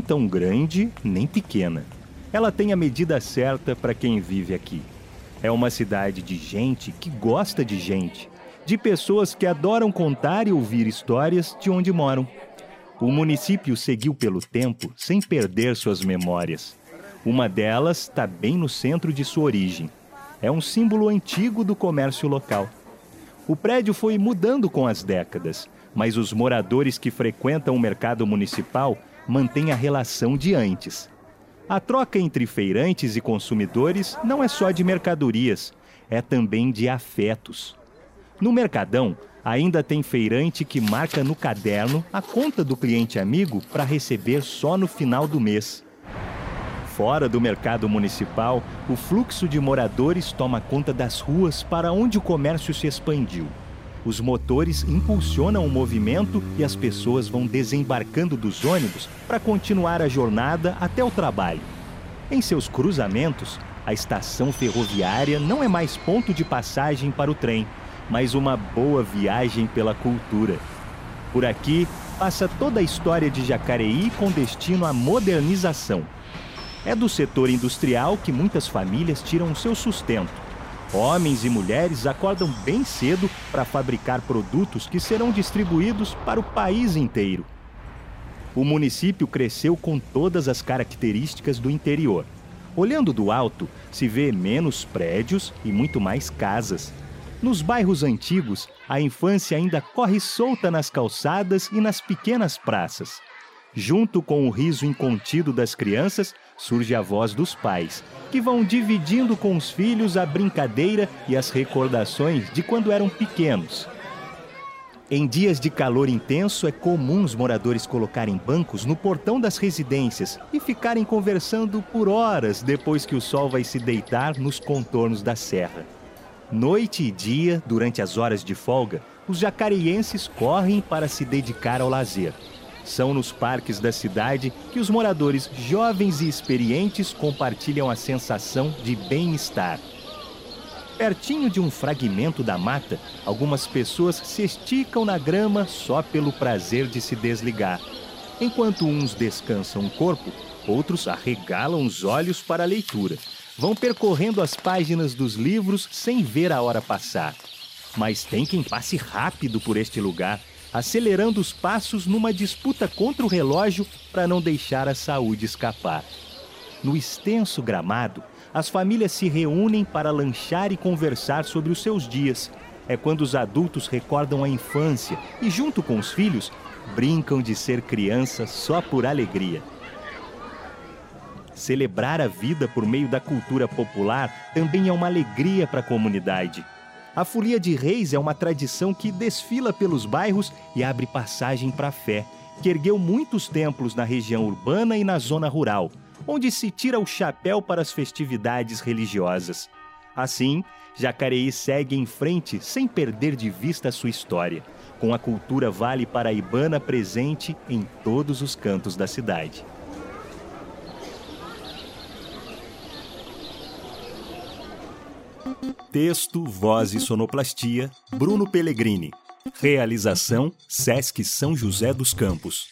tão grande nem pequena. Ela tem a medida certa para quem vive aqui. É uma cidade de gente que gosta de gente, de pessoas que adoram contar e ouvir histórias de onde moram. O município seguiu pelo tempo sem perder suas memórias. Uma delas está bem no centro de sua origem. É um símbolo antigo do comércio local. O prédio foi mudando com as décadas, mas os moradores que frequentam o mercado municipal mantêm a relação de antes. A troca entre feirantes e consumidores não é só de mercadorias, é também de afetos. No Mercadão, ainda tem feirante que marca no caderno a conta do cliente amigo para receber só no final do mês. Fora do mercado municipal, o fluxo de moradores toma conta das ruas para onde o comércio se expandiu. Os motores impulsionam o movimento e as pessoas vão desembarcando dos ônibus para continuar a jornada até o trabalho. Em seus cruzamentos, a estação ferroviária não é mais ponto de passagem para o trem, mas uma boa viagem pela cultura. Por aqui passa toda a história de Jacareí com destino à modernização. É do setor industrial que muitas famílias tiram o seu sustento. Homens e mulheres acordam bem cedo para fabricar produtos que serão distribuídos para o país inteiro. O município cresceu com todas as características do interior. Olhando do alto, se vê menos prédios e muito mais casas. Nos bairros antigos, a infância ainda corre solta nas calçadas e nas pequenas praças. Junto com o riso incontido das crianças, surge a voz dos pais, que vão dividindo com os filhos a brincadeira e as recordações de quando eram pequenos. Em dias de calor intenso, é comum os moradores colocarem bancos no portão das residências e ficarem conversando por horas depois que o sol vai se deitar nos contornos da serra. Noite e dia, durante as horas de folga, os jacareienses correm para se dedicar ao lazer. São nos parques da cidade que os moradores jovens e experientes compartilham a sensação de bem-estar. Pertinho de um fragmento da mata, algumas pessoas se esticam na grama só pelo prazer de se desligar. Enquanto uns descansam o corpo, outros arregalam os olhos para a leitura. Vão percorrendo as páginas dos livros sem ver a hora passar. Mas tem quem passe rápido por este lugar acelerando os passos numa disputa contra o relógio para não deixar a saúde escapar. No extenso gramado, as famílias se reúnem para lanchar e conversar sobre os seus dias. É quando os adultos recordam a infância e, junto com os filhos, brincam de ser criança só por alegria. Celebrar a vida por meio da cultura popular também é uma alegria para a comunidade. A Folia de Reis é uma tradição que desfila pelos bairros e abre passagem para a fé, que ergueu muitos templos na região urbana e na zona rural, onde se tira o chapéu para as festividades religiosas. Assim, Jacareí segue em frente sem perder de vista sua história, com a cultura vale paraibana presente em todos os cantos da cidade. Texto, voz e sonoplastia, Bruno Pellegrini. Realização, Sesc São José dos Campos.